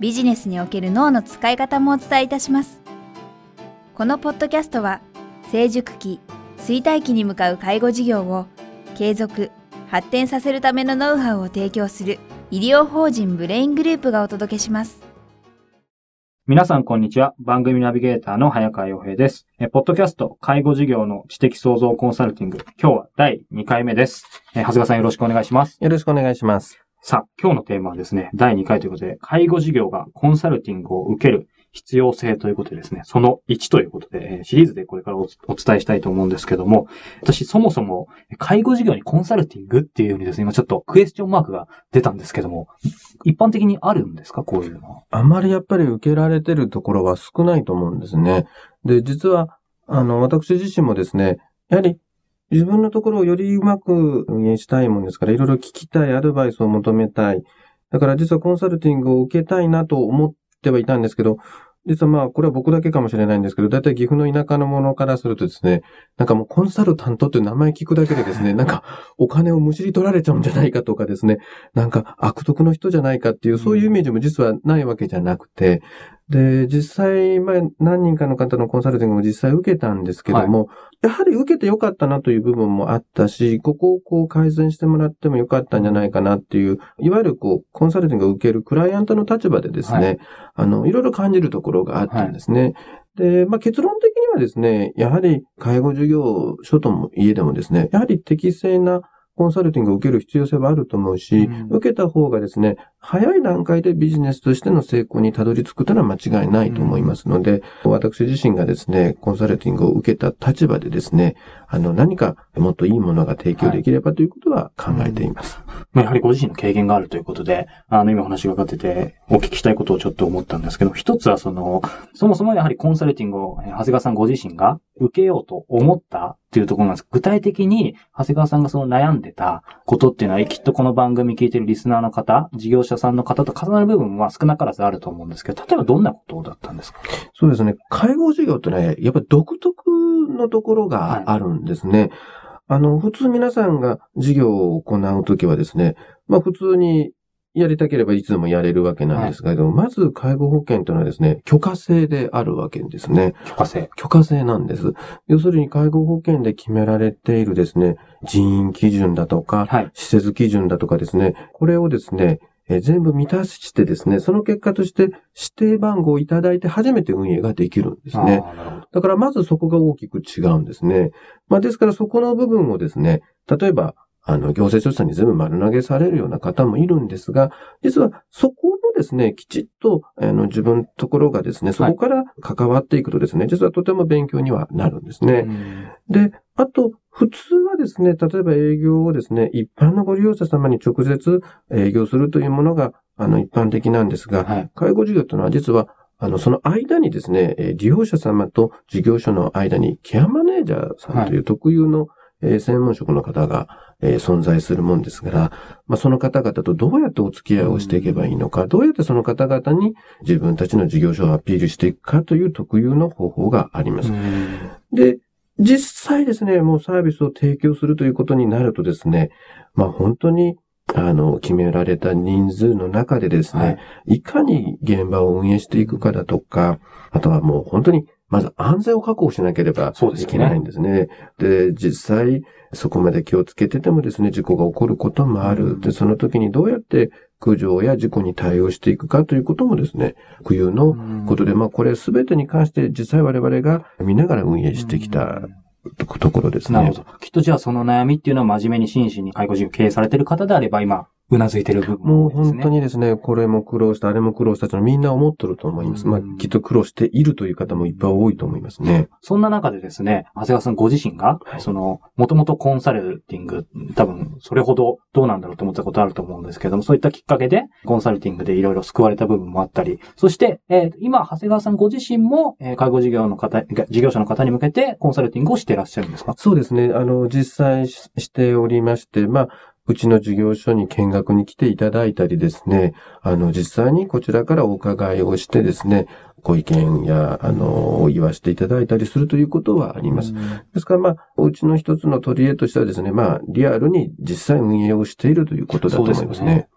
ビジネスにおける脳の使い方もお伝えいたします。このポッドキャストは成熟期、衰退期に向かう介護事業を継続、発展させるためのノウハウを提供する医療法人ブレイングループがお届けします。皆さんこんにちは。番組ナビゲーターの早川洋平です。え、ポッドキャスト、介護事業の知的創造コンサルティング。今日は第2回目です。え、長谷川さんよろしくお願いします。よろしくお願いします。さあ、今日のテーマはですね、第2回ということで、介護事業がコンサルティングを受ける必要性ということでですね、その1ということで、シリーズでこれからお伝えしたいと思うんですけども、私そもそも介護事業にコンサルティングっていうようにですね、今ちょっとクエスチョンマークが出たんですけども、一般的にあるんですか？こういうのは。あまりやっぱり受けられてるところは少ないと思うんですね。で、実は、あの、私自身もですね、やはり自分のところをよりうまく運営したいもんですから、いろいろ聞きたい、アドバイスを求めたい。だから実はコンサルティングを受けたいなと思ってはいたんですけど、実はまあ、これは僕だけかもしれないんですけど、だいたい岐阜の田舎のものからするとですね、なんかもうコンサルタントっていう名前聞くだけでですね、なんかお金をむしり取られちゃうんじゃないかとかですね、なんか悪徳の人じゃないかっていう、そういうイメージも実はないわけじゃなくて、で、実際、まあ、何人かの方のコンサルティングも実際受けたんですけども、はい、やはり受けてよかったなという部分もあったし、ここをこう改善してもらってもよかったんじゃないかなっていう、いわゆるこう、コンサルティングを受けるクライアントの立場でですね、はい、あの、いろいろ感じるところがあったんですね。はい、で、まあ、結論的にはですね、やはり介護事業所とも家でもですね、やはり適正なコンサルティングを受ける必要性はあると思うし、うん、受けた方がですね、早い段階でビジネスとしての成功にたどり着くというのは間違いないと思いますので、うん、私自身がですね、コンサルティングを受けた立場でですね、あの、何かもっといいものが提供できればということは考えています。はい、やはりご自身の経験があるということで、あの、今お話がかってて、お聞きしたいことをちょっと思ったんですけど、一つはその、そもそもやはりコンサルティングを、長谷川さんご自身が受けようと思ったっていうところなんです。具体的に、長谷川さんがその悩んでたことっていうのは、きっとこの番組聞いてるリスナーの方、事業者さんの方と重なる部分は少なからずあると思うんですけど、例えばどんなことだったんですか？そうですね。介護事業ってね、やっぱり独特のところがあるんですね。はいあの、普通皆さんが事業を行うときはですね、まあ普通にやりたければいつでもやれるわけなんですけど、はい、まず介護保険というのはですね、許可制であるわけですね。許可制許可制なんです。要するに介護保険で決められているですね、人員基準だとか、はい、施設基準だとかですね、これをですね、え全部満たしてですね、その結果として指定番号をいただいて初めて運営ができるんですね。だからまずそこが大きく違うんですね。まあですからそこの部分をですね、例えばあの、行政調査に全部丸投げされるような方もいるんですが、実はそこのですね、きちっと、あの、自分のところがですね、そこから関わっていくとですね、はい、実はとても勉強にはなるんですね。で、あと、普通はですね、例えば営業をですね、一般のご利用者様に直接営業するというものが、あの、一般的なんですが、はい、介護事業というのは実は、あの、その間にですね、利用者様と事業所の間にケアマネージャーさんという特有の、はい、専門職の方がえー、存在するもんですから、まあ、その方々とどうやってお付き合いをしていけばいいのか、どうやってその方々に自分たちの事業所をアピールしていくかという特有の方法があります。で、実際ですね、もうサービスを提供するということになるとですね、まあ本当にあの、決められた人数の中でですね、はい、いかに現場を運営していくかだとか、あとはもう本当に、まず安全を確保しなければいけないんですね。で、ね、実際、そこまで気をつけててもですね、事故が起こることもある。で、その時にどうやって苦情や事故に対応していくかということもですね、固有のことで、まあこれすべてに関して実際我々が見ながら運営してきたところですね。なるほど。きっとじゃあその悩みっていうのは真面目に真摯に介護事業経営されてる方であれば今うなずいてる部分もう本当にですね、これも苦労した、あれも苦労したとみんな思ってると思います。まあ、きっと苦労しているという方もいっぱい多いと思いますね。そんな中でですね、長谷川さんご自身が、はい、その、もともとコンサルティング、多分、それほどどうなんだろうと思ったことあると思うんですけども、そういったきっかけで、コンサルティングでいろいろ救われた部分もあったり、そして、えー、今、長谷川さんご自身も、えー、介護事業の方、事業者の方に向けて、コンサルティングをしていらっしゃるんですか？そうですね。あの、実際しておりまして、まあ、うちの事業所に見学に来ていただいたりですね、あの、実際にこちらからお伺いをしてですね、ご意見や、あの、言わせていただいたりするということはあります。ですから、まあ、おうちの一つの取り柄としてはですね、まあ、リアルに実際運営をしているということだと思いますね。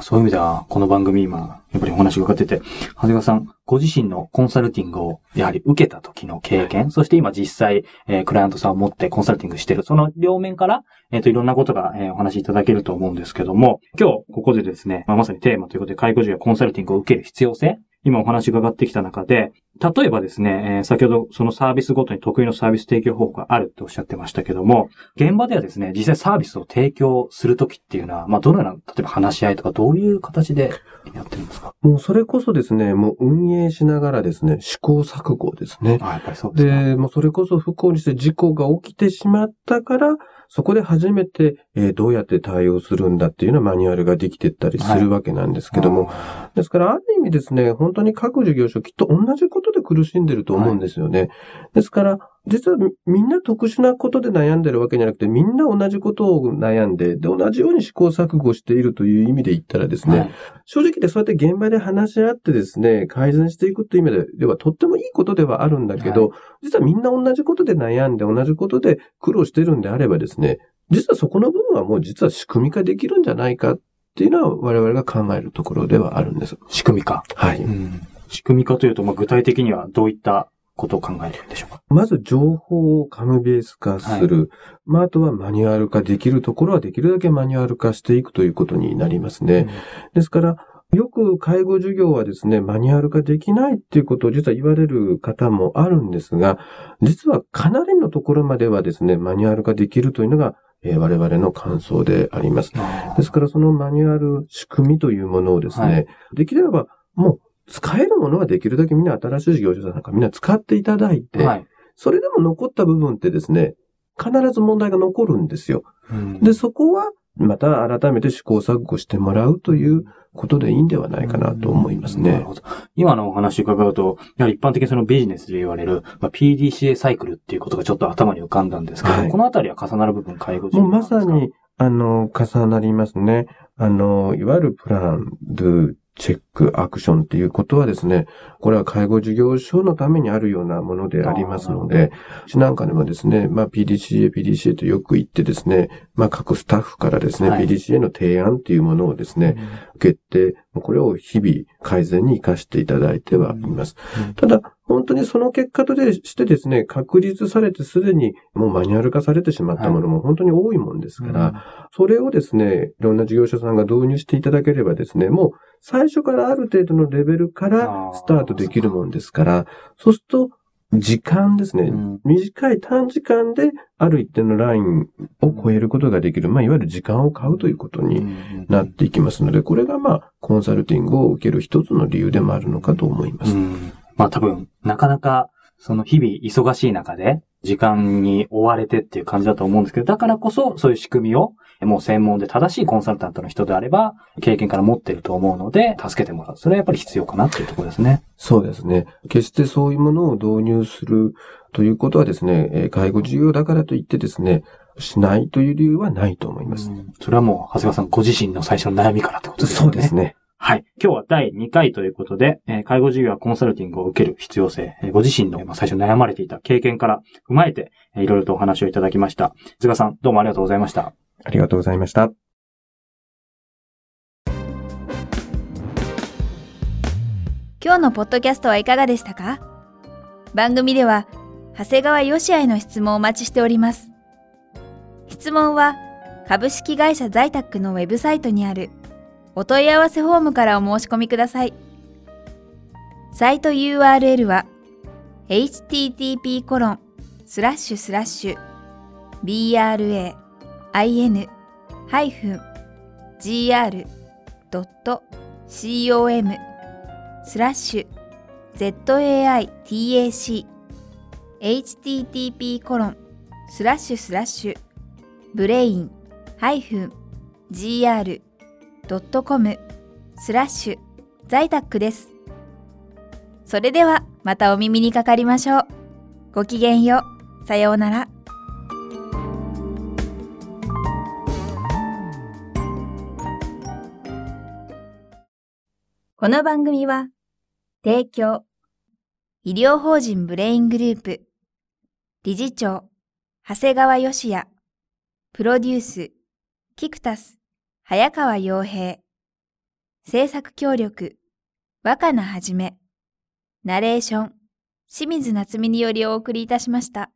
そういう意味では、この番組今、やっぱりお話が伺ってて、長谷川さん、ご自身のコンサルティングをやはり受けた時の経験、そして今実際、えー、クライアントさんを持ってコンサルティングしている、その両面から、えっ、ー、と、いろんなことが、えー、お話しいただけると思うんですけども、今日ここでですね、まあ、まさにテーマということで、介護事業コンサルティングを受ける必要性、今お話伺ってきた中で、例えばですね、えー、先ほどそのサービスごとに得意のサービス提供方法があるっておっしゃってましたけども、現場ではですね、実際サービスを提供するときっていうのは、まあ、どのような、例えば話し合いとか、どういう形でやってるんですか？もうそれこそですね、もう運営しながらですね、試行錯誤ですね。あ、やっぱりそうですで、もうそれこそ不幸にして事故が起きてしまったから、そこで初めて、えー、どうやって対応するんだっていうようなマニュアルができてったりするわけなんですけども、はい、ですから、ある意味ですね、本当に各事業所きっと同じことで苦しんでると思うんですよね。はい、ですから、実はみんな特殊なことで悩んでるわけじゃなくて、みんな同じことを悩んで、で、同じように試行錯誤しているという意味で言ったらですね、はい、正直でそうやって現場で話し合ってですね、改善していくという意味ではとってもいいことではあるんだけど、はい、実はみんな同じことで悩んで、同じことで苦労してるんであればですね、実はそこの部分はもう実は仕組み化できるんじゃないかっていうのは我々が考えるところではあるんです。仕組み化はい。うん、仕組み化というと、まあ、具体的にはどういったことを考えてるんでしょうか？まず情報をカムベース化する。はい、まあ、あとはマニュアル化できるところはできるだけマニュアル化していくということになりますね。うん、ですから、よく介護授業はですね、マニュアル化できないっていうことを実は言われる方もあるんですが、実はかなりのところまではですね、マニュアル化できるというのがえー、我々の感想であります。ですからそのマニュアル、仕組みというものをですね、はい、できればもう使えるものはできるだけみんな新しい事業者さんなんかみんな使っていただいて、はい、それでも残った部分ってですね、必ず問題が残るんですよ。うん、で、そこはまた改めて試行錯誤してもらうということでいいんではないかなと思いますね。なるほど。今のお話伺うと、やはり一般的にそのビジネスで言われる、まあ、PDCA サイクルっていうことがちょっと頭に浮かんだんですけど、はい、このあたりは重なる部分、介護事もうまさに、あの、重なりますね。あの、いわゆるプラン、ドゥ、チェック、アクションっていうことはですね、これは介護事業所のためにあるようなものでありますので、うちなんかでもですね、まあ PDCA、PDCA とよく言ってですね、まあ各スタッフからですね、はい、PDCA の提案っていうものをですね、受けて、これを日々改善に活かしていただいてはいます。ただ、本当にその結果としてですね、確立されてすでにもうマニュアル化されてしまったものも本当に多いもんですから、はい、それをですね、いろんな事業者さんが導入していただければですね、もう最初からある程度のレベルからスタートできるもんですから、そうすると時間ですね、うん、短い短時間である一定のラインを超えることができる、まあ、いわゆる時間を買うということになっていきますので、これがまあ、コンサルティングを受ける一つの理由でもあるのかと思います。うん。まあ多分、なかなか、その日々忙しい中で、時間に追われてっていう感じだと思うんですけど、だからこそ、そういう仕組みを、もう専門で正しいコンサルタントの人であれば、経験から持ってると思うので、助けてもらう。それはやっぱり必要かなっていうところですね。そうですね。決してそういうものを導入するということはですね、介護事業だからといってですね、しないという理由はないと思います。それはもう、長谷川さんご自身の最初の悩みからってことですね。そうですね。はい。今日は第2回ということで、えー、介護事業やコンサルティングを受ける必要性、えー、ご自身の、まあ、最初悩まれていた経験から踏まえて、えー、いろいろとお話をいただきました。塚さん、どうもありがとうございました。ありがとうございました。今日のポッドキャストはいかがでしたか？番組では、長谷川よしあへの質問をお待ちしております。質問は、株式会社在宅のウェブサイトにあるお問い合わせフォームからお申し込みください。サイト URL は http コロンスラッシュスラッシュ bra in gr.com スラッシュ zaitac http コロンスラッシュスラッシュブレイン -gr.com スラッシュ在宅です。それではまたお耳にかかりましょう。ごきげんよう。さようなら。この番組は、提供、医療法人ブレイングループ、理事長、長谷川義也、プロデュース、キクタス、早川洋平、制作協力、若菜はじめ、ナレーション、清水夏美によりお送りいたしました。